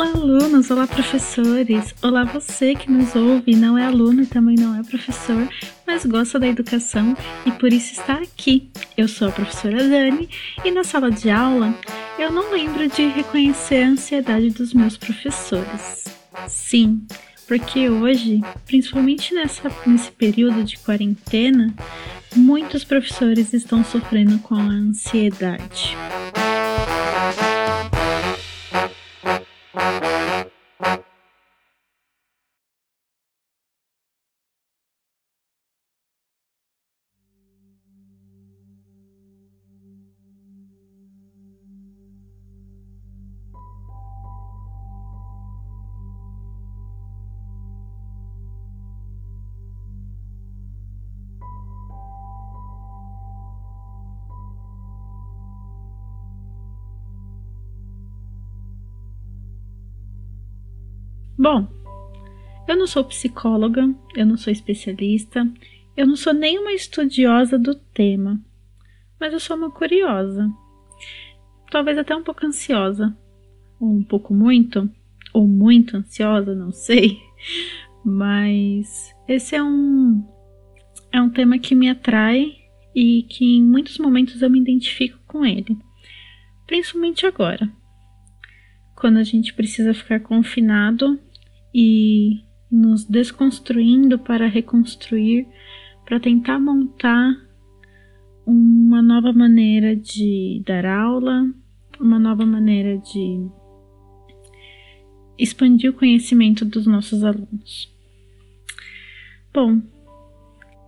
Olá, alunos! Olá, professores! Olá, você que nos ouve, não é aluno e também não é professor, mas gosta da educação e por isso está aqui. Eu sou a professora Dani e na sala de aula eu não lembro de reconhecer a ansiedade dos meus professores. Sim, porque hoje, principalmente nessa, nesse período de quarentena, muitos professores estão sofrendo com a ansiedade. Sou psicóloga, eu não sou especialista, eu não sou nem uma estudiosa do tema, mas eu sou uma curiosa. Talvez até um pouco ansiosa, ou um pouco muito, ou muito ansiosa, não sei. Mas esse é um é um tema que me atrai e que em muitos momentos eu me identifico com ele. Principalmente agora, quando a gente precisa ficar confinado e nos desconstruindo para reconstruir, para tentar montar uma nova maneira de dar aula, uma nova maneira de expandir o conhecimento dos nossos alunos. Bom,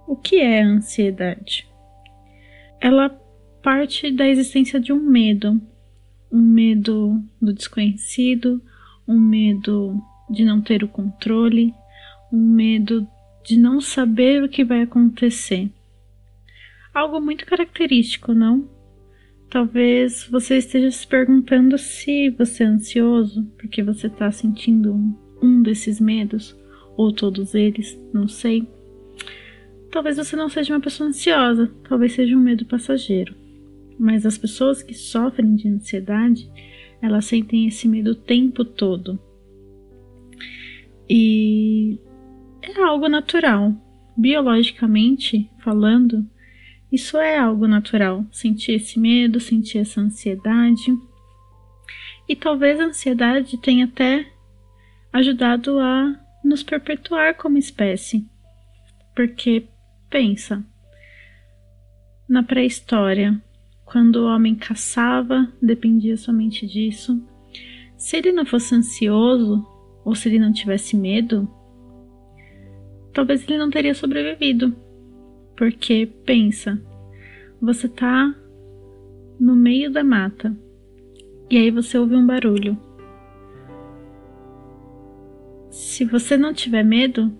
o que é a ansiedade? Ela parte da existência de um medo, um medo do desconhecido, um medo de não ter o controle, um medo de não saber o que vai acontecer. Algo muito característico, não? Talvez você esteja se perguntando se você é ansioso porque você está sentindo um, desses medos, ou todos eles, não sei. Talvez você não seja uma pessoa ansiosa, talvez seja um medo passageiro. Mas as pessoas que sofrem de ansiedade, elas sentem esse medo o tempo todo. E é algo natural. Biologicamente falando, isso é algo natural. Sentir esse medo, sentir essa ansiedade. E talvez a ansiedade tenha até ajudado a nos perpetuar como espécie. Porque, pensa, na pré-história, quando o homem caçava, dependia somente disso. Se ele não fosse ansioso, ou se ele não tivesse medo, talvez ele não teria sobrevivido. Porque pensa, você tá no meio da mata e aí você ouve um barulho. Se você não tiver medo,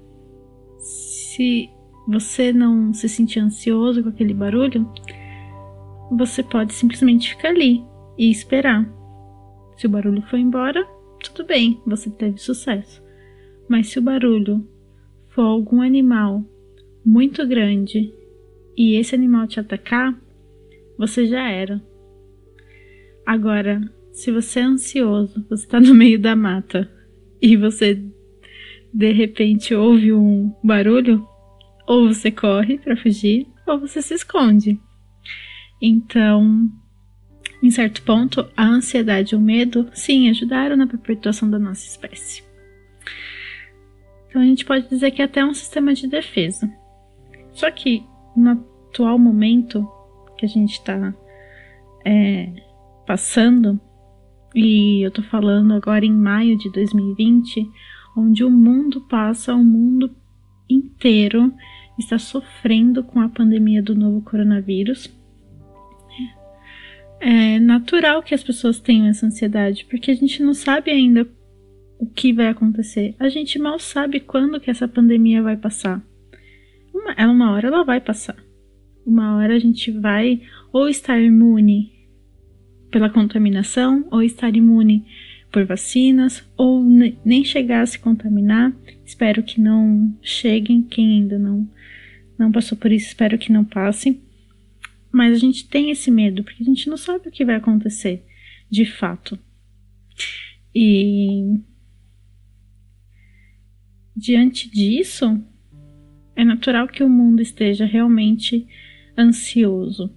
se você não se sentir ansioso com aquele barulho, você pode simplesmente ficar ali e esperar. Se o barulho for embora, tudo bem, você teve sucesso. Mas se o barulho for algum animal muito grande e esse animal te atacar, você já era. Agora, se você é ansioso, você está no meio da mata e você de repente ouve um barulho, ou você corre para fugir, ou você se esconde. Então, em certo ponto, a ansiedade e o medo, sim, ajudaram na perpetuação da nossa espécie. Então a gente pode dizer que é até um sistema de defesa. Só que no atual momento que a gente está é, passando, e eu estou falando agora em maio de 2020, onde o mundo passa, o mundo inteiro está sofrendo com a pandemia do novo coronavírus é natural que as pessoas tenham essa ansiedade, porque a gente não sabe ainda o que vai acontecer. A gente mal sabe quando que essa pandemia vai passar. Uma, é uma hora ela vai passar. Uma hora a gente vai ou estar imune pela contaminação, ou estar imune por vacinas, ou nem chegar a se contaminar. Espero que não cheguem. Quem ainda não, não passou por isso, espero que não passe. Mas a gente tem esse medo porque a gente não sabe o que vai acontecer de fato. E diante disso, é natural que o mundo esteja realmente ansioso.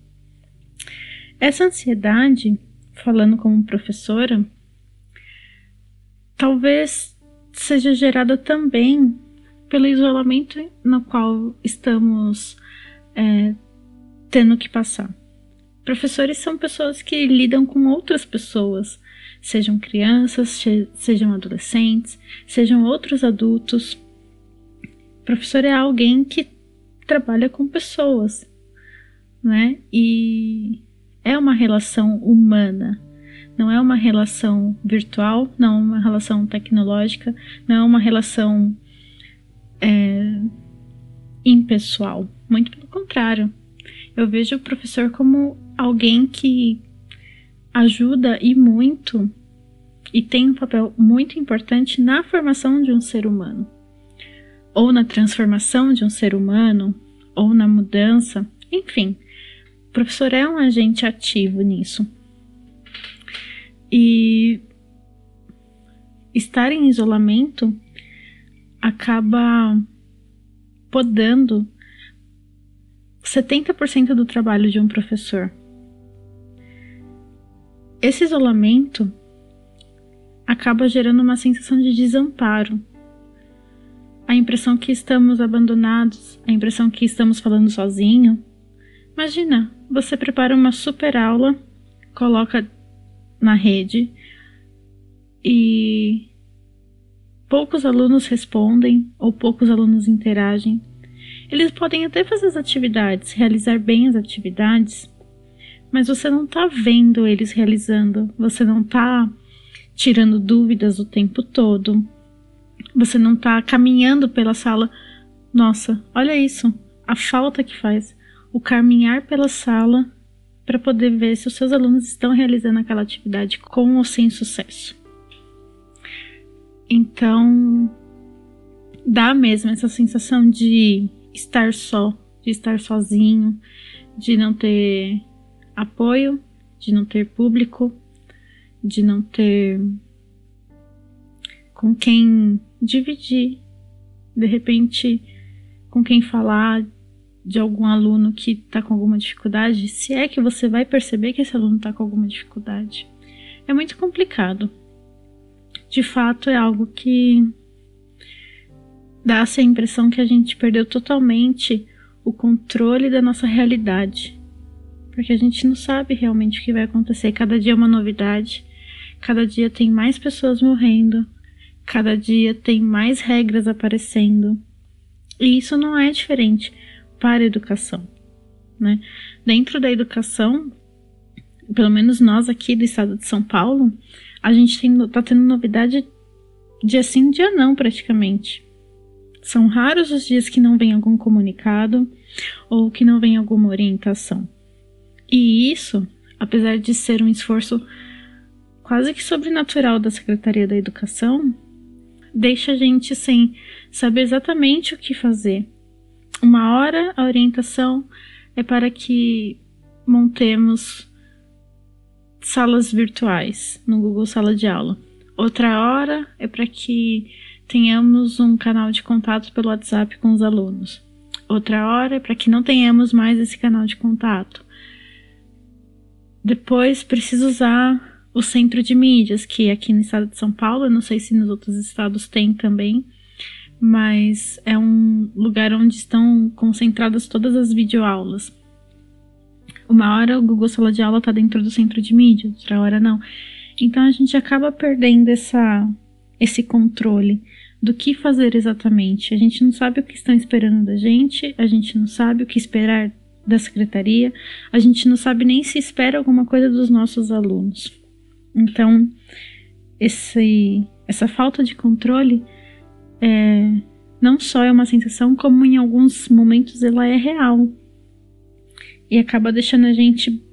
Essa ansiedade, falando como professora, talvez seja gerada também pelo isolamento no qual estamos é, tendo que passar. Professores são pessoas que lidam com outras pessoas, sejam crianças, sejam adolescentes, sejam outros adultos. Professor é alguém que trabalha com pessoas, né? E é uma relação humana, não é uma relação virtual, não é uma relação tecnológica, não é uma relação é, impessoal. Muito pelo contrário. Eu vejo o professor como alguém que ajuda e muito e tem um papel muito importante na formação de um ser humano, ou na transformação de um ser humano, ou na mudança, enfim. O professor é um agente ativo nisso. E estar em isolamento acaba podando 70% do trabalho de um professor. Esse isolamento acaba gerando uma sensação de desamparo. A impressão que estamos abandonados, a impressão que estamos falando sozinho. Imagina, você prepara uma super aula, coloca na rede e poucos alunos respondem ou poucos alunos interagem. Eles podem até fazer as atividades, realizar bem as atividades, mas você não está vendo eles realizando, você não está tirando dúvidas o tempo todo, você não está caminhando pela sala. Nossa, olha isso, a falta que faz o caminhar pela sala para poder ver se os seus alunos estão realizando aquela atividade com ou sem sucesso. Então, dá mesmo essa sensação de estar só, de estar sozinho, de não ter apoio, de não ter público, de não ter com quem dividir, de repente, com quem falar de algum aluno que está com alguma dificuldade, se é que você vai perceber que esse aluno está com alguma dificuldade. É muito complicado. De fato, é algo que dá-se a impressão que a gente perdeu totalmente o controle da nossa realidade. Porque a gente não sabe realmente o que vai acontecer. Cada dia é uma novidade, cada dia tem mais pessoas morrendo, cada dia tem mais regras aparecendo. E isso não é diferente para a educação. Né? Dentro da educação, pelo menos nós aqui do estado de São Paulo, a gente está tendo novidade dia sim, dia não, praticamente. São raros os dias que não vem algum comunicado ou que não vem alguma orientação. E isso, apesar de ser um esforço quase que sobrenatural da Secretaria da Educação, deixa a gente sem saber exatamente o que fazer. Uma hora a orientação é para que montemos salas virtuais no Google Sala de Aula. Outra hora é para que tenhamos um canal de contato pelo WhatsApp com os alunos. Outra hora é para que não tenhamos mais esse canal de contato. Depois preciso usar o centro de mídias, que aqui no estado de São Paulo, eu não sei se nos outros estados tem também, mas é um lugar onde estão concentradas todas as videoaulas. Uma hora o Google Sala de Aula está dentro do centro de mídias, outra hora não. Então a gente acaba perdendo essa, esse controle do que fazer exatamente. A gente não sabe o que estão esperando da gente, a gente não sabe o que esperar da secretaria, a gente não sabe nem se espera alguma coisa dos nossos alunos. Então, esse, essa falta de controle é, não só é uma sensação, como em alguns momentos ela é real. E acaba deixando a gente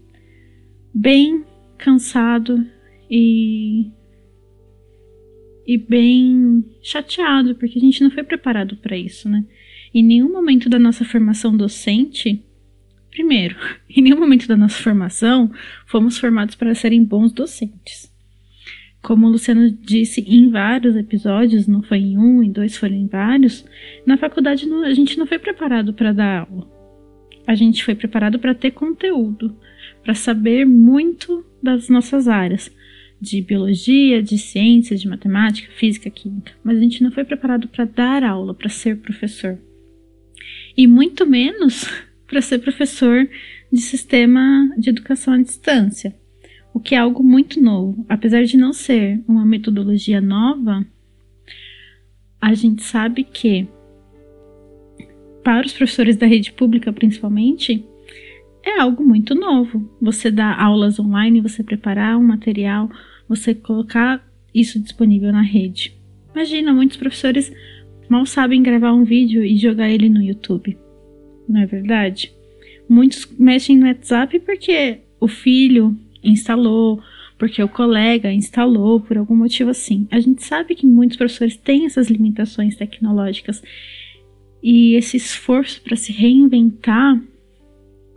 bem cansado e e bem chateado, porque a gente não foi preparado para isso, né? Em nenhum momento da nossa formação docente, primeiro, em nenhum momento da nossa formação fomos formados para serem bons docentes. como o Luciano disse em vários episódios, não foi em um, em dois, foram em vários, na faculdade não, a gente não foi preparado para dar aula. A gente foi preparado para ter conteúdo, para saber muito das nossas áreas, de biologia, de ciências, de matemática, física, química. Mas a gente não foi preparado para dar aula, para ser professor. E muito menos para ser professor de sistema de educação à distância o que é algo muito novo. Apesar de não ser uma metodologia nova, a gente sabe que, para os professores da rede pública principalmente, é algo muito novo. Você dar aulas online, você preparar um material, você colocar isso disponível na rede. Imagina, muitos professores mal sabem gravar um vídeo e jogar ele no YouTube. Não é verdade? Muitos mexem no WhatsApp porque o filho instalou, porque o colega instalou por algum motivo assim. A gente sabe que muitos professores têm essas limitações tecnológicas e esse esforço para se reinventar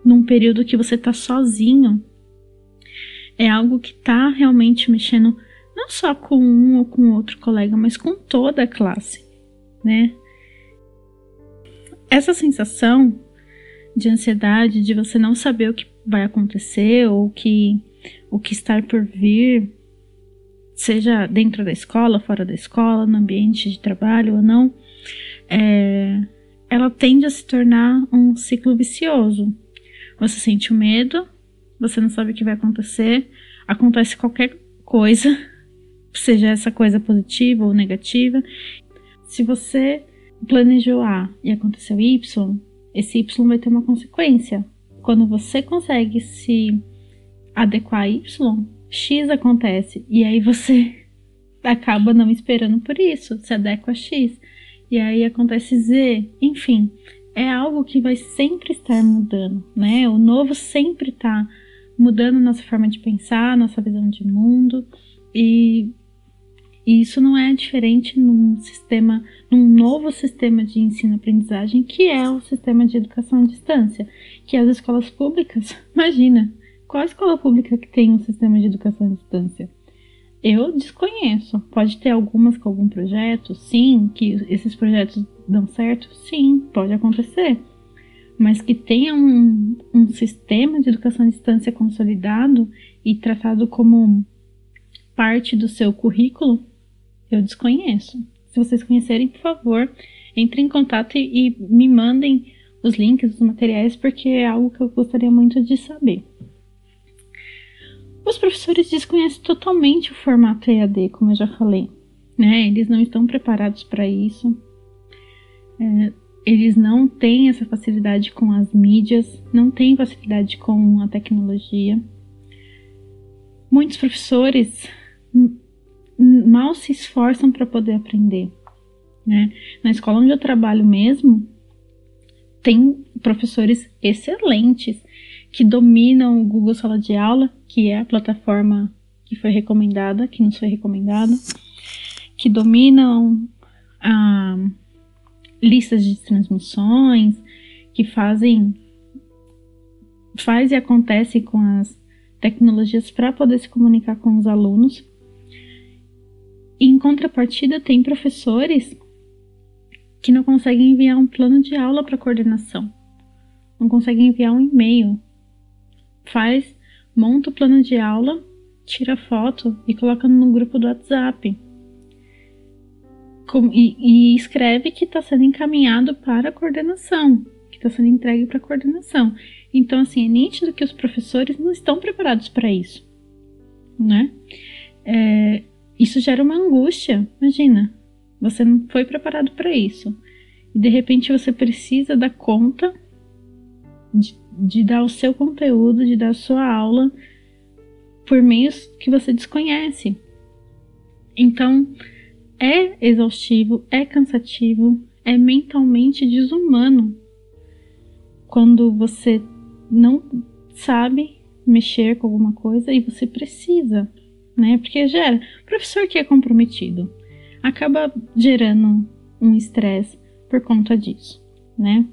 num período que você está sozinho é algo que está realmente mexendo não só com um ou com outro colega, mas com toda a classe, né? Essa sensação de ansiedade, de você não saber o que vai acontecer ou que o que está por vir, seja dentro da escola, fora da escola, no ambiente de trabalho ou não, é, ela tende a se tornar um ciclo vicioso. Você sente o medo, você não sabe o que vai acontecer, acontece qualquer coisa, seja essa coisa positiva ou negativa. Se você planejou A e aconteceu Y, esse Y vai ter uma consequência. Quando você consegue se adequar Y, X acontece. E aí você acaba não esperando por isso, se adequa a X. E aí acontece Z. Enfim, é algo que vai sempre estar mudando, né? O novo sempre está mudando nossa forma de pensar, nossa visão de mundo. E, e isso não é diferente num sistema, num novo sistema de ensino-aprendizagem, que é o sistema de educação à distância, que as escolas públicas, imagina, qual escola pública que tem um sistema de educação à distância? Eu desconheço. Pode ter algumas com algum projeto, sim, que esses projetos dão certo, sim, pode acontecer. Mas que tenha um, um sistema de educação à distância consolidado e tratado como parte do seu currículo, eu desconheço. Se vocês conhecerem, por favor, entrem em contato e, e me mandem os links, os materiais, porque é algo que eu gostaria muito de saber. Os professores desconhecem totalmente o formato EAD, como eu já falei. Né? Eles não estão preparados para isso. É, eles não têm essa facilidade com as mídias, não têm facilidade com a tecnologia. Muitos professores mal se esforçam para poder aprender. Né? Na escola onde eu trabalho mesmo, tem professores excelentes que dominam o Google Sala de Aula, que é a plataforma que foi recomendada, que nos foi recomendada, que dominam a listas de transmissões, que fazem faz e acontece com as tecnologias para poder se comunicar com os alunos. Em contrapartida, tem professores que não conseguem enviar um plano de aula para coordenação, não conseguem enviar um e-mail, faz, monta o plano de aula, tira foto e coloca no grupo do WhatsApp. Com, e, e, escreve que está sendo encaminhado para a coordenação, que está sendo entregue para a coordenação. Então, assim, é nítido que os professores não estão preparados para isso, né? É, isso gera uma angústia. Imagina, você não foi preparado para isso. E de repente você precisa dar conta de, de dar o seu conteúdo, de dar a sua aula por meios que você desconhece. Então, é exaustivo, é cansativo, é mentalmente desumano quando você não sabe mexer com alguma coisa e você precisa, né? Porque gera. Professor que é comprometido acaba gerando um estresse por conta disso, né?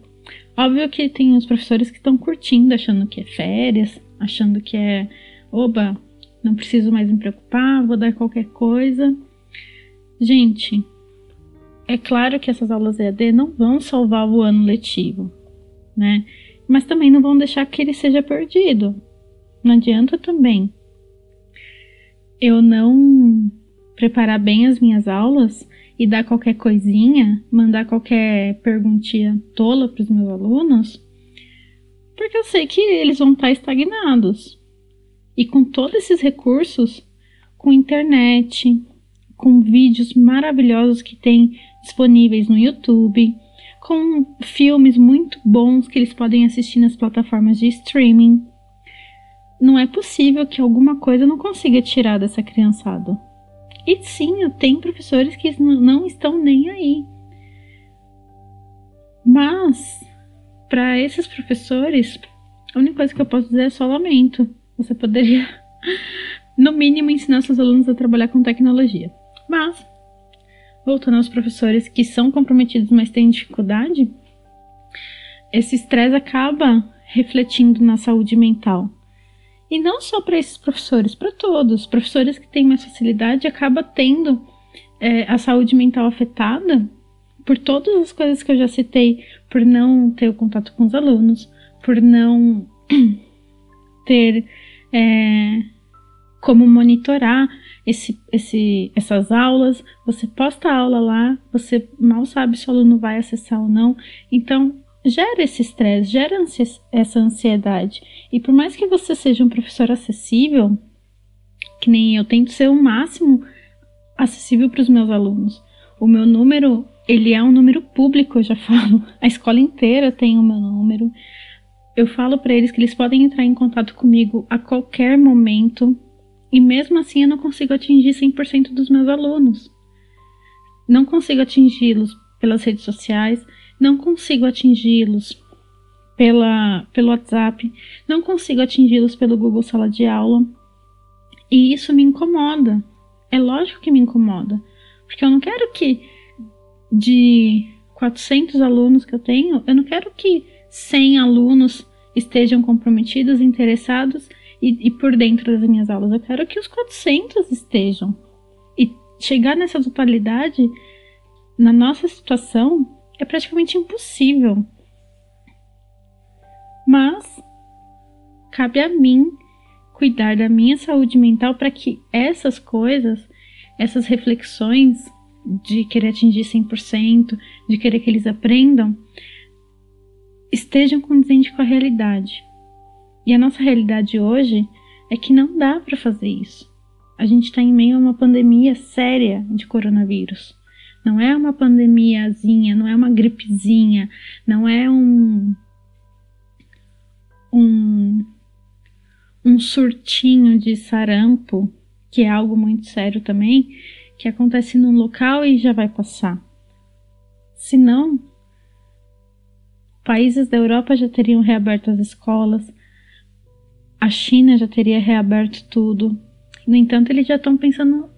Óbvio que tem os professores que estão curtindo, achando que é férias, achando que é, oba, não preciso mais me preocupar, vou dar qualquer coisa. Gente, é claro que essas aulas EAD não vão salvar o ano letivo, né? Mas também não vão deixar que ele seja perdido. Não adianta também eu não preparar bem as minhas aulas e dar qualquer coisinha, mandar qualquer perguntinha tola para os meus alunos, porque eu sei que eles vão estar estagnados. E com todos esses recursos, com internet, com vídeos maravilhosos que tem disponíveis no YouTube, com filmes muito bons que eles podem assistir nas plataformas de streaming, não é possível que alguma coisa não consiga tirar dessa criançada. E sim, tem professores que não estão nem aí. Mas, para esses professores, a única coisa que eu posso dizer é só lamento. Você poderia, no mínimo, ensinar seus alunos a trabalhar com tecnologia. Mas, voltando aos professores que são comprometidos, mas têm dificuldade, esse estresse acaba refletindo na saúde mental. E não só para esses professores, para todos. Professores que têm mais facilidade acaba tendo é, a saúde mental afetada por todas as coisas que eu já citei, por não ter o contato com os alunos, por não ter é, como monitorar esse, esse, essas aulas. Você posta a aula lá, você mal sabe se o aluno vai acessar ou não. Então, gera esse estresse, gera essa ansiedade. E por mais que você seja um professor acessível, que nem eu tento ser o máximo acessível para os meus alunos. O meu número, ele é um número público, eu já falo. A escola inteira tem o meu número. Eu falo para eles que eles podem entrar em contato comigo a qualquer momento. E mesmo assim eu não consigo atingir 100% dos meus alunos. Não consigo atingi-los pelas redes sociais, não consigo atingi-los pela, pelo WhatsApp, não consigo atingi-los pelo Google Sala de Aula. E isso me incomoda. É lógico que me incomoda. Porque eu não quero que de 400 alunos que eu tenho, eu não quero que 100 alunos estejam comprometidos, interessados e, e por dentro das minhas aulas. Eu quero que os 400 estejam. E chegar nessa totalidade, na nossa situação, é praticamente impossível. Mas cabe a mim cuidar da minha saúde mental para que essas coisas, essas reflexões de querer atingir 100%, de querer que eles aprendam, estejam condizentes com a realidade. E a nossa realidade hoje é que não dá para fazer isso. A gente está em meio a uma pandemia séria de coronavírus. Não é uma pandemiazinha, não é uma gripezinha, não é um um um surtinho de sarampo, que é algo muito sério também, que acontece num local e já vai passar. Senão, países da Europa já teriam reaberto as escolas, a China já teria reaberto tudo. No entanto, eles já estão pensando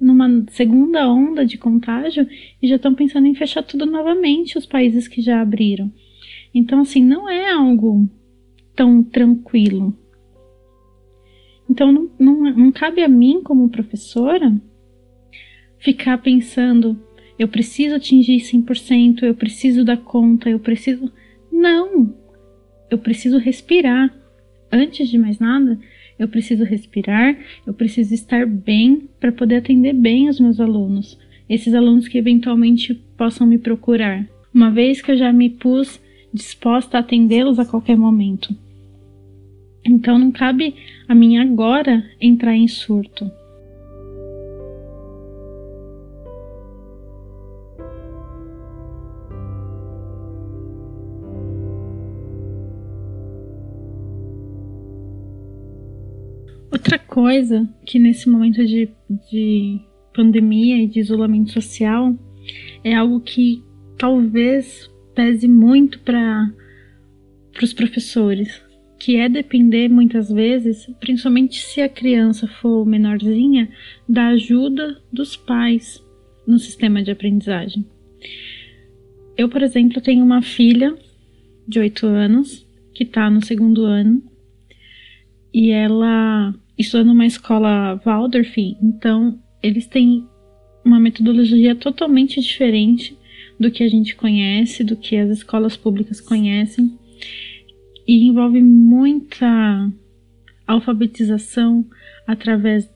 numa segunda onda de contágio e já estão pensando em fechar tudo novamente, os países que já abriram. Então, assim, não é algo tão tranquilo. Então, não, não, não cabe a mim, como professora, ficar pensando: eu preciso atingir 100%, eu preciso dar conta, eu preciso. Não! Eu preciso respirar. Antes de mais nada, eu preciso respirar, eu preciso estar bem para poder atender bem os meus alunos, esses alunos que eventualmente possam me procurar, uma vez que eu já me pus disposta a atendê-los a qualquer momento. Então não cabe a mim agora entrar em surto. Coisa que nesse momento de, de pandemia e de isolamento social é algo que talvez pese muito para os professores, que é depender muitas vezes, principalmente se a criança for menorzinha, da ajuda dos pais no sistema de aprendizagem. Eu, por exemplo, tenho uma filha de 8 anos que está no segundo ano e ela estudando numa escola Waldorf, então eles têm uma metodologia totalmente diferente do que a gente conhece, do que as escolas públicas conhecem, e envolve muita alfabetização através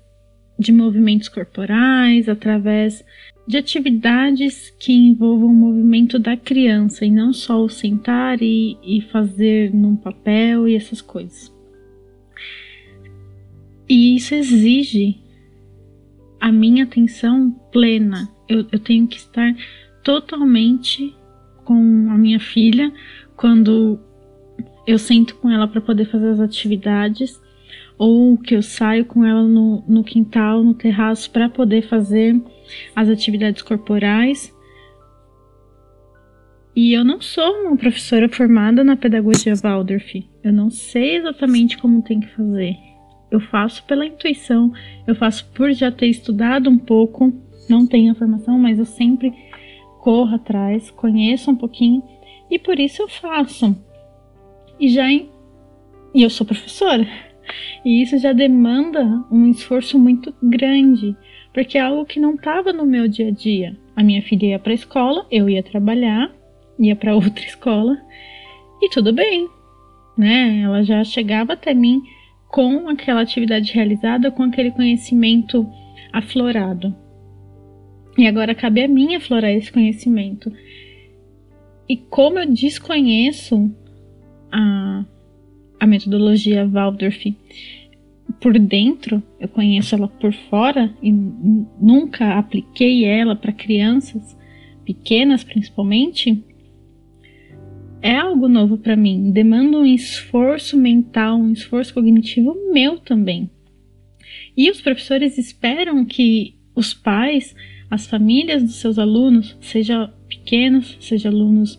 de movimentos corporais, através de atividades que envolvam o movimento da criança e não só o sentar e, e fazer num papel e essas coisas. E isso exige a minha atenção plena. Eu, eu tenho que estar totalmente com a minha filha quando eu sento com ela para poder fazer as atividades ou que eu saio com ela no, no quintal, no terraço para poder fazer as atividades corporais. E eu não sou uma professora formada na pedagogia Waldorf. Eu não sei exatamente como tem que fazer. Eu faço pela intuição, eu faço por já ter estudado um pouco, não tenho a formação, mas eu sempre corro atrás, conheço um pouquinho e por isso eu faço. E já em... e eu sou professora. E isso já demanda um esforço muito grande, porque é algo que não estava no meu dia a dia. A minha filha ia para a escola, eu ia trabalhar, ia para outra escola e tudo bem, né? Ela já chegava até mim com aquela atividade realizada, com aquele conhecimento aflorado. E agora cabe a mim aflorar esse conhecimento. E como eu desconheço a a metodologia Waldorf por dentro, eu conheço ela por fora e nunca apliquei ela para crianças pequenas, principalmente, é algo novo para mim. Demanda um esforço mental, um esforço cognitivo meu também. E os professores esperam que os pais, as famílias dos seus alunos, seja pequenos, seja alunos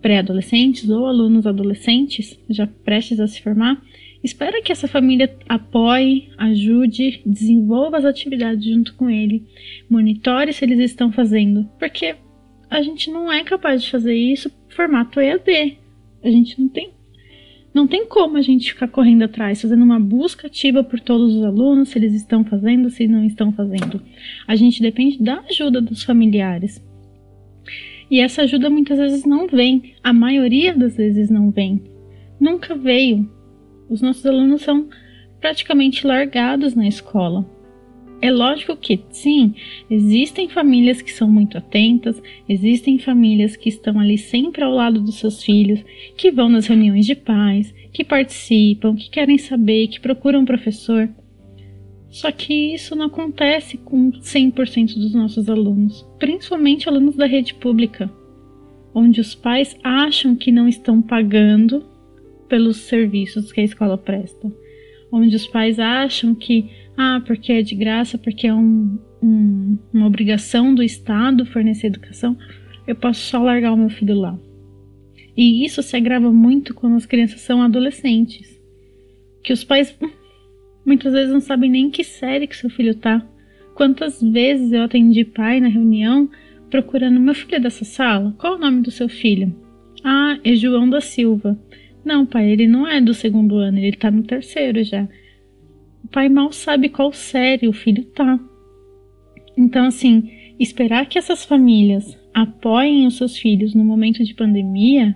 pré-adolescentes ou alunos adolescentes, já prestes a se formar, espera que essa família apoie, ajude, desenvolva as atividades junto com ele, monitore se eles estão fazendo, porque a gente não é capaz de fazer isso formato EAD. A gente não tem não tem como a gente ficar correndo atrás, fazendo uma busca ativa por todos os alunos, se eles estão fazendo, se não estão fazendo. A gente depende da ajuda dos familiares. E essa ajuda muitas vezes não vem, a maioria das vezes não vem. Nunca veio. Os nossos alunos são praticamente largados na escola. É lógico que, sim, existem famílias que são muito atentas, existem famílias que estão ali sempre ao lado dos seus filhos, que vão nas reuniões de pais, que participam, que querem saber, que procuram um professor. Só que isso não acontece com 100% dos nossos alunos, principalmente alunos da rede pública, onde os pais acham que não estão pagando pelos serviços que a escola presta, onde os pais acham que, ah, porque é de graça, porque é um, um, uma obrigação do Estado fornecer educação, eu posso só largar o meu filho lá. E isso se agrava muito quando as crianças são adolescentes, que os pais Muitas vezes não sabem nem que série que seu filho tá. Quantas vezes eu atendi pai na reunião procurando meu filho é dessa sala? Qual é o nome do seu filho? Ah, é João da Silva. Não, pai, ele não é do segundo ano, ele tá no terceiro já. O pai mal sabe qual série o filho tá. Então, assim, esperar que essas famílias apoiem os seus filhos no momento de pandemia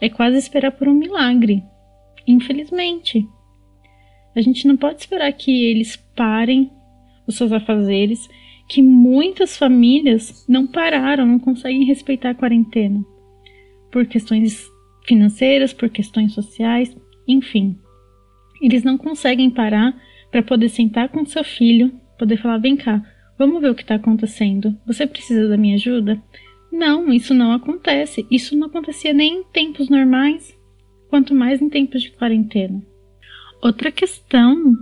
é quase esperar por um milagre. Infelizmente. A gente não pode esperar que eles parem os seus afazeres, que muitas famílias não pararam, não conseguem respeitar a quarentena por questões financeiras, por questões sociais, enfim. Eles não conseguem parar para poder sentar com seu filho, poder falar: vem cá, vamos ver o que está acontecendo. Você precisa da minha ajuda? Não, isso não acontece. Isso não acontecia nem em tempos normais, quanto mais em tempos de quarentena. Outra questão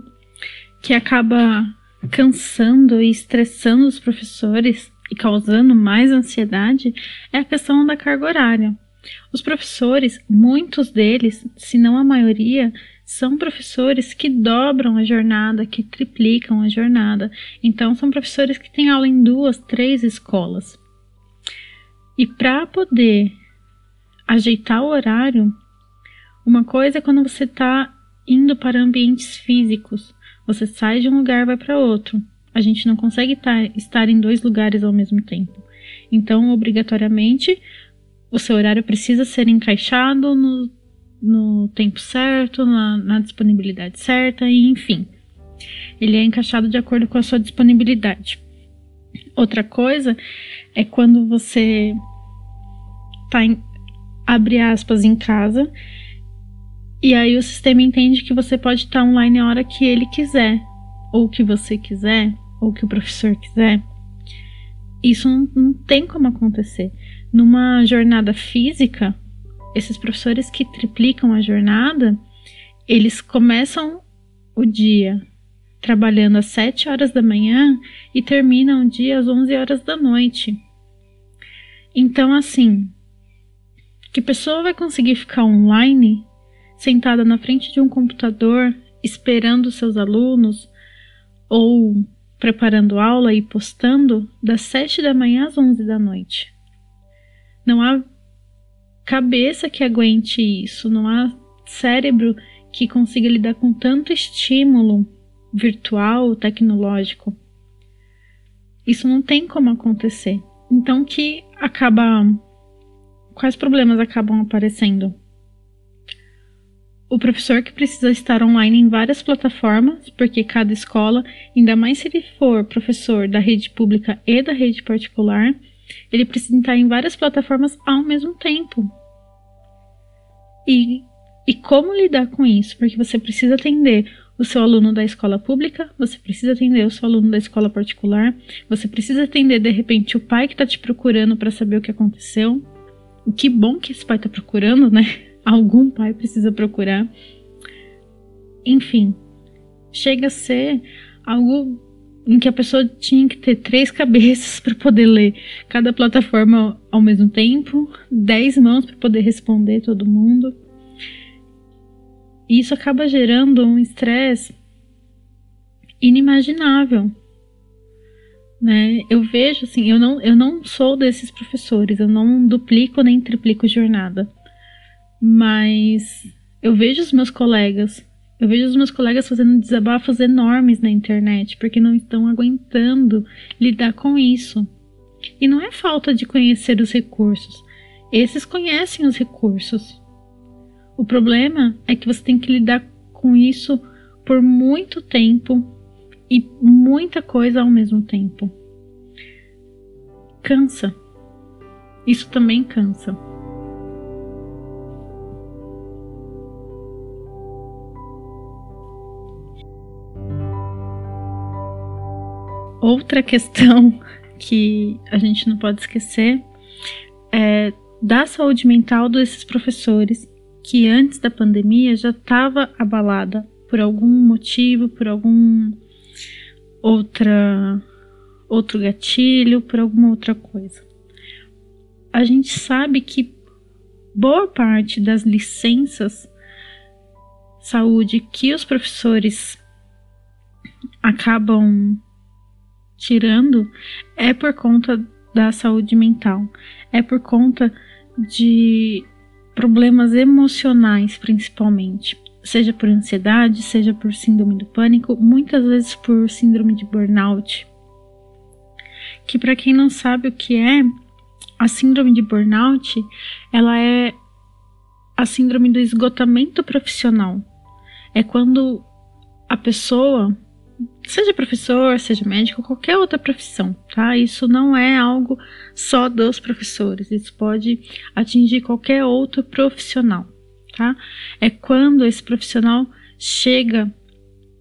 que acaba cansando e estressando os professores e causando mais ansiedade é a questão da carga horária. Os professores, muitos deles, se não a maioria, são professores que dobram a jornada, que triplicam a jornada. Então, são professores que têm aula em duas, três escolas. E para poder ajeitar o horário, uma coisa é quando você está indo para ambientes físicos. Você sai de um lugar vai para outro. A gente não consegue estar em dois lugares ao mesmo tempo. Então, obrigatoriamente, o seu horário precisa ser encaixado no, no tempo certo, na, na disponibilidade certa, e enfim. Ele é encaixado de acordo com a sua disponibilidade. Outra coisa é quando você tá em, abre aspas em casa e aí o sistema entende que você pode estar online a hora que ele quiser, ou que você quiser, ou que o professor quiser. Isso não, não tem como acontecer. Numa jornada física, esses professores que triplicam a jornada, eles começam o dia trabalhando às 7 horas da manhã e terminam o dia às 11 horas da noite. Então, assim, que pessoa vai conseguir ficar online sentada na frente de um computador, esperando seus alunos ou preparando aula e postando das 7 da manhã às 11 da noite. Não há cabeça que aguente isso, não há cérebro que consiga lidar com tanto estímulo virtual, tecnológico. Isso não tem como acontecer. Então que acaba quais problemas acabam aparecendo? o professor que precisa estar online em várias plataformas, porque cada escola, ainda mais se ele for professor da rede pública e da rede particular, ele precisa estar em várias plataformas ao mesmo tempo. E, e como lidar com isso? Porque você precisa atender o seu aluno da escola pública, você precisa atender o seu aluno da escola particular, você precisa atender de repente o pai que está te procurando para saber o que aconteceu. Que bom que esse pai está procurando, né? algum pai precisa procurar. Enfim, chega a ser algo em que a pessoa tinha que ter três cabeças para poder ler cada plataforma ao mesmo tempo, dez mãos para poder responder todo mundo. E isso acaba gerando um estresse inimaginável. Né? Eu vejo assim, eu não, eu não sou desses professores, eu não duplico nem triplico jornada. Mas eu vejo os meus colegas, eu vejo os meus colegas fazendo desabafos enormes na internet porque não estão aguentando lidar com isso. E não é falta de conhecer os recursos. Esses conhecem os recursos. O problema é que você tem que lidar com isso por muito tempo e muita coisa ao mesmo tempo. Cansa. Isso também cansa. Outra questão que a gente não pode esquecer é da saúde mental desses professores que antes da pandemia já estava abalada por algum motivo, por algum outra outro gatilho, por alguma outra coisa. A gente sabe que boa parte das licenças saúde que os professores acabam tirando é por conta da saúde mental, é por conta de problemas emocionais, principalmente, seja por ansiedade, seja por síndrome do pânico, muitas vezes por síndrome de burnout. Que para quem não sabe o que é, a síndrome de burnout, ela é a síndrome do esgotamento profissional. É quando a pessoa seja professor, seja médico, qualquer outra profissão, tá? Isso não é algo só dos professores, isso pode atingir qualquer outro profissional, tá? É quando esse profissional chega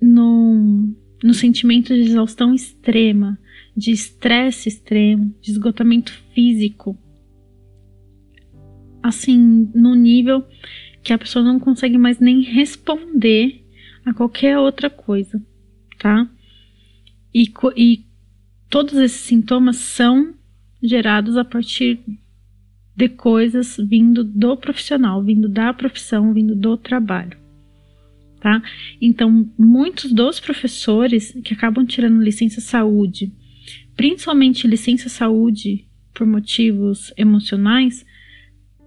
no, no sentimento de exaustão extrema, de estresse extremo, de esgotamento físico, assim, no nível que a pessoa não consegue mais nem responder a qualquer outra coisa tá? E, e todos esses sintomas são gerados a partir de coisas vindo do profissional, vindo da profissão, vindo do trabalho. Tá? Então, muitos dos professores que acabam tirando licença saúde, principalmente licença saúde por motivos emocionais,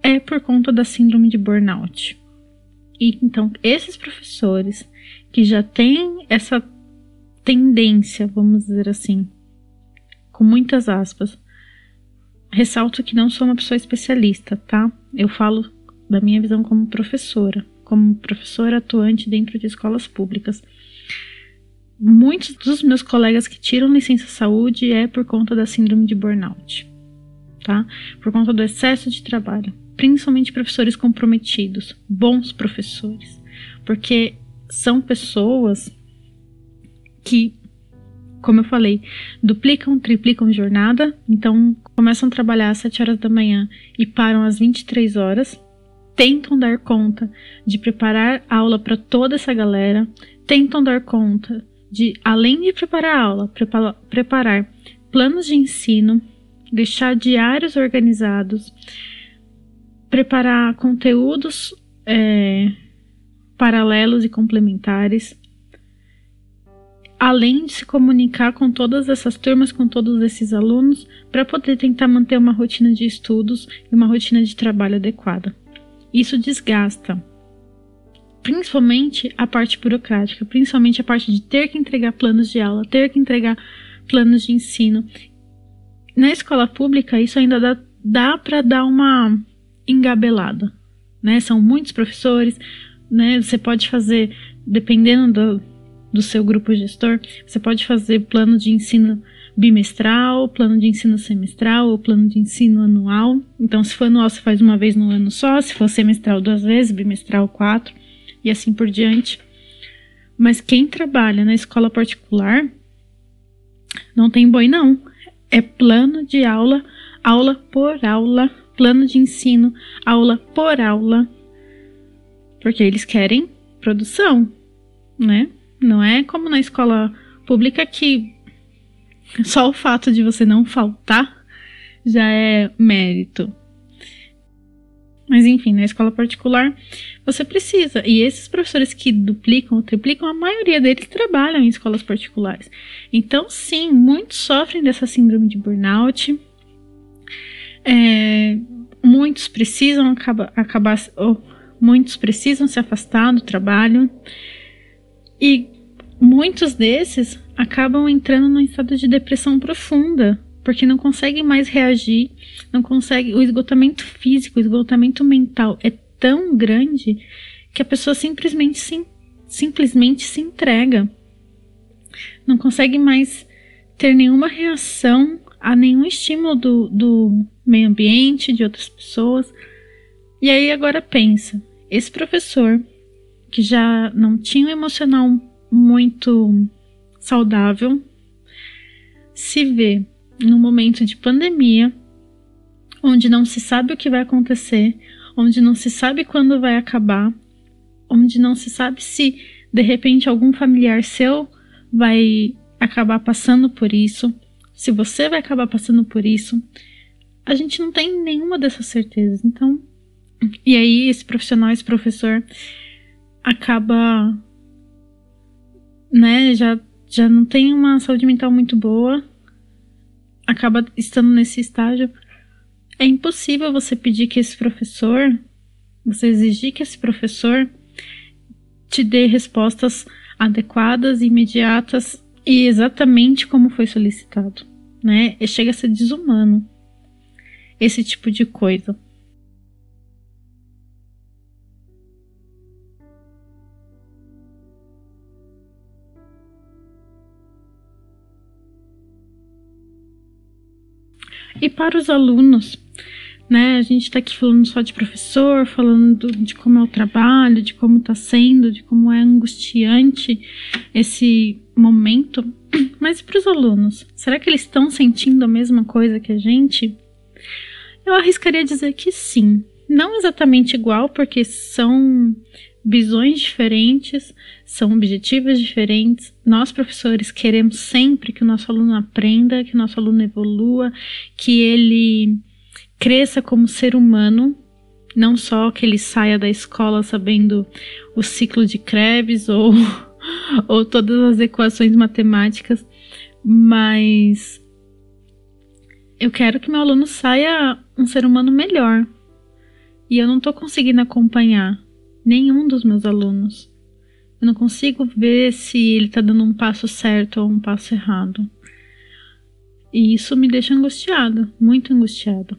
é por conta da síndrome de burnout. E então, esses professores que já têm essa tendência, vamos dizer assim, com muitas aspas, ressalto que não sou uma pessoa especialista, tá? Eu falo da minha visão como professora, como professora atuante dentro de escolas públicas. Muitos dos meus colegas que tiram licença saúde é por conta da síndrome de burnout, tá? Por conta do excesso de trabalho, principalmente professores comprometidos, bons professores, porque são pessoas que, como eu falei, duplicam, triplicam jornada, então começam a trabalhar às 7 horas da manhã e param às 23 horas, tentam dar conta de preparar aula para toda essa galera, tentam dar conta de, além de preparar aula, prepara, preparar planos de ensino, deixar diários organizados, preparar conteúdos é, paralelos e complementares, além de se comunicar com todas essas turmas, com todos esses alunos, para poder tentar manter uma rotina de estudos e uma rotina de trabalho adequada. Isso desgasta principalmente a parte burocrática, principalmente a parte de ter que entregar planos de aula, ter que entregar planos de ensino. Na escola pública, isso ainda dá, dá para dar uma engabelada, né? São muitos professores, né? Você pode fazer, dependendo do, do seu grupo gestor, você pode fazer plano de ensino bimestral, plano de ensino semestral ou plano de ensino anual. Então, se for anual, você faz uma vez no ano só, se for semestral, duas vezes, bimestral, quatro e assim por diante. Mas quem trabalha na escola particular não tem boi, não. É plano de aula, aula por aula, plano de ensino, aula por aula. Porque eles querem produção, né? Não é como na escola pública que só o fato de você não faltar já é mérito. Mas enfim, na escola particular você precisa. E esses professores que duplicam ou triplicam, a maioria deles trabalham em escolas particulares. Então, sim, muitos sofrem dessa síndrome de burnout. É, muitos precisam acabar, acabar ou muitos precisam se afastar do trabalho. E muitos desses acabam entrando num estado de depressão profunda porque não consegue mais reagir, não consegue. O esgotamento físico, o esgotamento mental é tão grande que a pessoa simplesmente se, simplesmente se entrega. Não consegue mais ter nenhuma reação a nenhum estímulo do, do meio ambiente, de outras pessoas. E aí agora pensa, esse professor que já não tinha um emocional muito saudável, se vê num momento de pandemia, onde não se sabe o que vai acontecer, onde não se sabe quando vai acabar, onde não se sabe se de repente algum familiar seu vai acabar passando por isso, se você vai acabar passando por isso. A gente não tem nenhuma dessas certezas. Então, e aí esse profissional, esse professor acaba né, já já não tem uma saúde mental muito boa, acaba estando nesse estágio, é impossível você pedir que esse professor, você exigir que esse professor te dê respostas adequadas, imediatas e exatamente como foi solicitado, né? E chega a ser desumano esse tipo de coisa. E para os alunos, né? A gente está aqui falando só de professor, falando de como é o trabalho, de como está sendo, de como é angustiante esse momento. Mas e para os alunos? Será que eles estão sentindo a mesma coisa que a gente? Eu arriscaria dizer que sim. Não exatamente igual, porque são visões diferentes, são objetivos diferentes. Nós, professores, queremos sempre que o nosso aluno aprenda, que o nosso aluno evolua, que ele cresça como ser humano, não só que ele saia da escola sabendo o ciclo de Krebs ou, ou todas as equações matemáticas, mas eu quero que meu aluno saia um ser humano melhor. E eu não estou conseguindo acompanhar nenhum dos meus alunos. Eu não consigo ver se ele está dando um passo certo ou um passo errado. E isso me deixa angustiado, muito angustiado.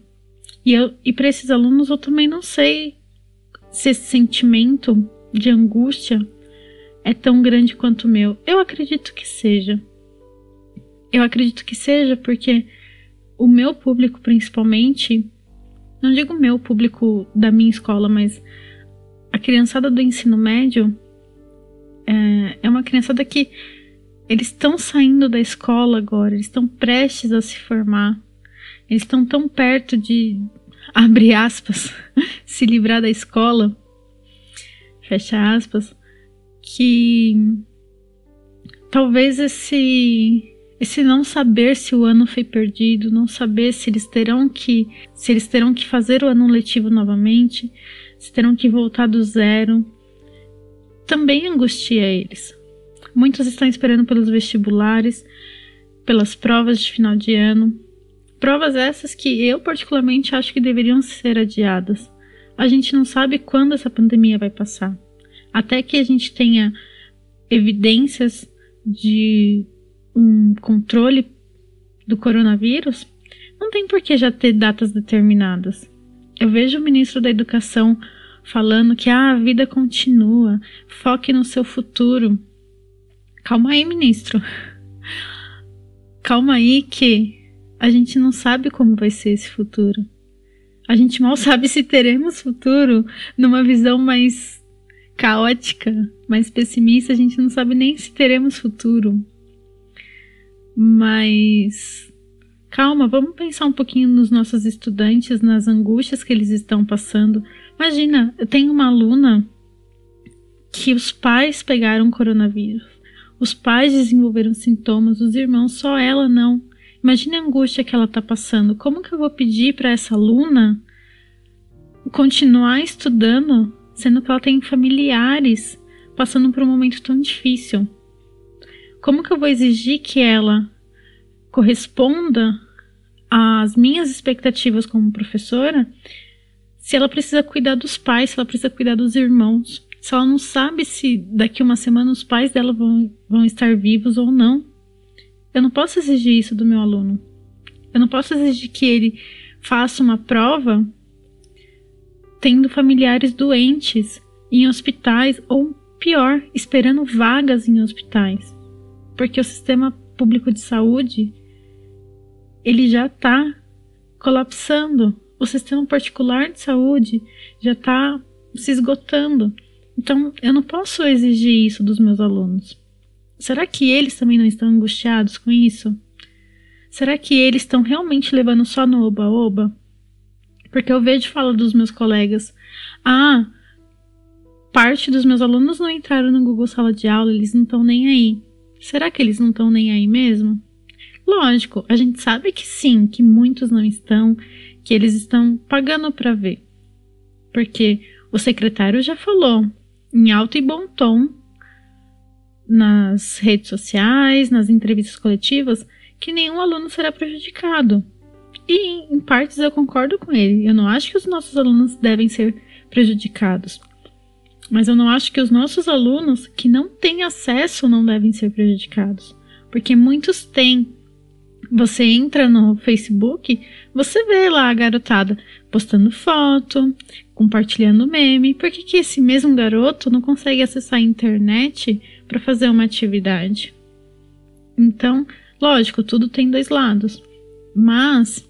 E, eu, e para esses alunos eu também não sei se esse sentimento de angústia é tão grande quanto o meu. Eu acredito que seja. Eu acredito que seja porque o meu público, principalmente, não digo meu público da minha escola, mas a criançada do ensino médio é, é uma criançada que eles estão saindo da escola agora, eles estão prestes a se formar, eles estão tão perto de, abre aspas, se livrar da escola, fecha aspas, que talvez esse esse não saber se o ano foi perdido, não saber se eles terão que se eles terão que fazer o ano letivo novamente, se terão que voltar do zero, também angustia eles. Muitos estão esperando pelos vestibulares, pelas provas de final de ano, provas essas que eu particularmente acho que deveriam ser adiadas. A gente não sabe quando essa pandemia vai passar. Até que a gente tenha evidências de um controle do coronavírus, não tem por que já ter datas determinadas. Eu vejo o ministro da Educação falando que ah, a vida continua, foque no seu futuro. Calma aí, ministro. Calma aí que a gente não sabe como vai ser esse futuro. A gente mal sabe se teremos futuro numa visão mais caótica, mais pessimista, a gente não sabe nem se teremos futuro. Mas calma, vamos pensar um pouquinho nos nossos estudantes, nas angústias que eles estão passando. Imagina, eu tenho uma aluna que os pais pegaram coronavírus. Os pais desenvolveram sintomas, os irmãos, só ela não. Imagine a angústia que ela está passando. Como que eu vou pedir para essa aluna continuar estudando, sendo que ela tem familiares passando por um momento tão difícil? como que eu vou exigir que ela corresponda às minhas expectativas como professora se ela precisa cuidar dos pais, se ela precisa cuidar dos irmãos, se ela não sabe se daqui uma semana os pais dela vão, vão estar vivos ou não? Eu não posso exigir isso do meu aluno. Eu não posso exigir que ele faça uma prova tendo familiares doentes em hospitais ou pior, esperando vagas em hospitais porque o sistema público de saúde ele já está colapsando. O sistema particular de saúde já está se esgotando. Então, eu não posso exigir isso dos meus alunos. Será que eles também não estão angustiados com isso? Será que eles estão realmente levando só no oba-oba? Porque eu vejo fala dos meus colegas: ah, parte dos meus alunos não entraram no Google Sala de Aula, eles não estão nem aí. Será que eles não estão nem aí mesmo? Lógico, a gente sabe que sim, que muitos não estão, que eles estão pagando para ver. Porque o secretário já falou em alto e bom tom nas redes sociais, nas entrevistas coletivas, que nenhum aluno será prejudicado. E em partes eu concordo com ele. Eu não acho que os nossos alunos devem ser prejudicados. Mas eu não acho que os nossos alunos que não têm acesso não devem ser prejudicados, porque muitos têm. Você entra no Facebook, você vê lá a garotada postando foto, compartilhando meme. Por que, que esse mesmo garoto não consegue acessar a internet para fazer uma atividade? Então, lógico, tudo tem dois lados. Mas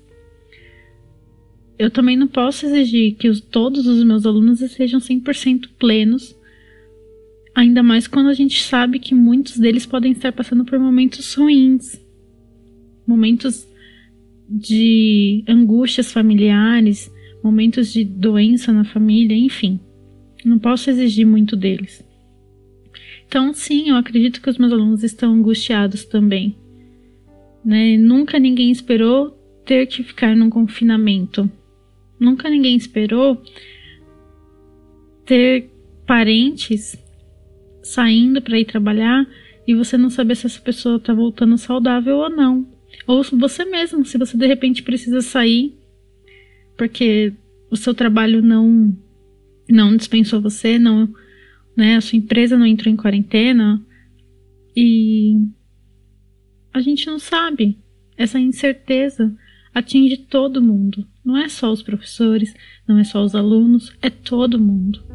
eu também não posso exigir que os, todos os meus alunos sejam 100% plenos, ainda mais quando a gente sabe que muitos deles podem estar passando por momentos ruins, momentos de angústias familiares, momentos de doença na família, enfim. Não posso exigir muito deles. Então, sim, eu acredito que os meus alunos estão angustiados também. Né? Nunca ninguém esperou ter que ficar num confinamento. Nunca ninguém esperou ter parentes saindo para ir trabalhar e você não saber se essa pessoa está voltando saudável ou não. Ou você mesmo, se você de repente precisa sair porque o seu trabalho não não dispensou você, não, né, a sua empresa não entrou em quarentena e a gente não sabe. Essa incerteza atinge todo mundo, não é só os professores, não é só os alunos, é todo mundo.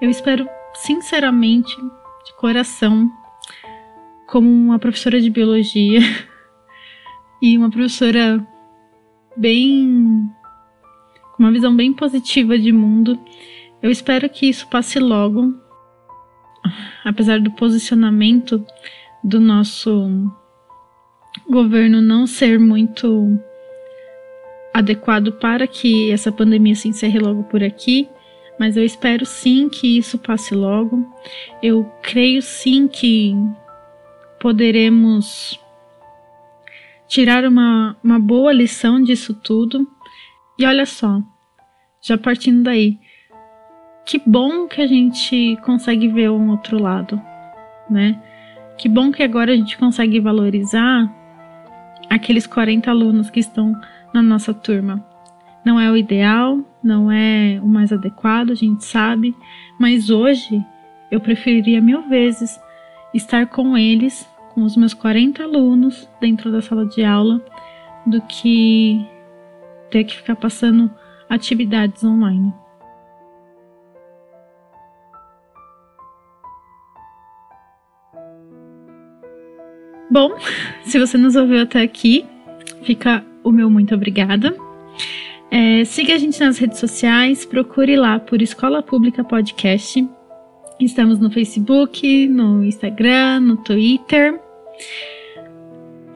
Eu espero sinceramente, de coração, como uma professora de biologia e uma professora bem com uma visão bem positiva de mundo. Eu espero que isso passe logo, apesar do posicionamento do nosso governo não ser muito adequado para que essa pandemia se encerre logo por aqui mas eu espero sim que isso passe logo. Eu creio sim que poderemos tirar uma, uma boa lição disso tudo. E olha só, já partindo daí, que bom que a gente consegue ver um outro lado, né? Que bom que agora a gente consegue valorizar aqueles 40 alunos que estão na nossa turma. Não é o ideal, não é o mais adequado, a gente sabe, mas hoje eu preferiria mil vezes estar com eles, com os meus 40 alunos dentro da sala de aula, do que ter que ficar passando atividades online. Bom, se você nos ouviu até aqui, fica o meu muito obrigada. É, siga a gente nas redes sociais, procure lá por Escola Pública Podcast. Estamos no Facebook, no Instagram, no Twitter.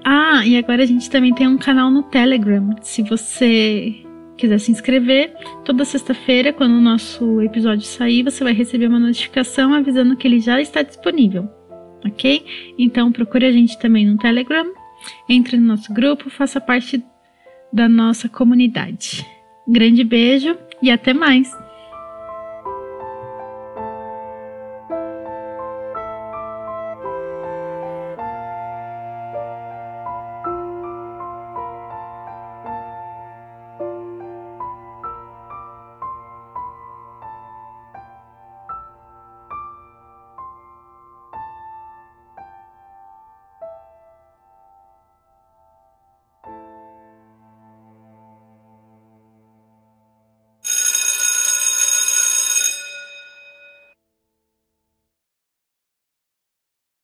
Ah, e agora a gente também tem um canal no Telegram. Se você quiser se inscrever, toda sexta-feira, quando o nosso episódio sair, você vai receber uma notificação avisando que ele já está disponível. Ok? Então procure a gente também no Telegram, entre no nosso grupo, faça parte da nossa comunidade. grande beijo e até mais!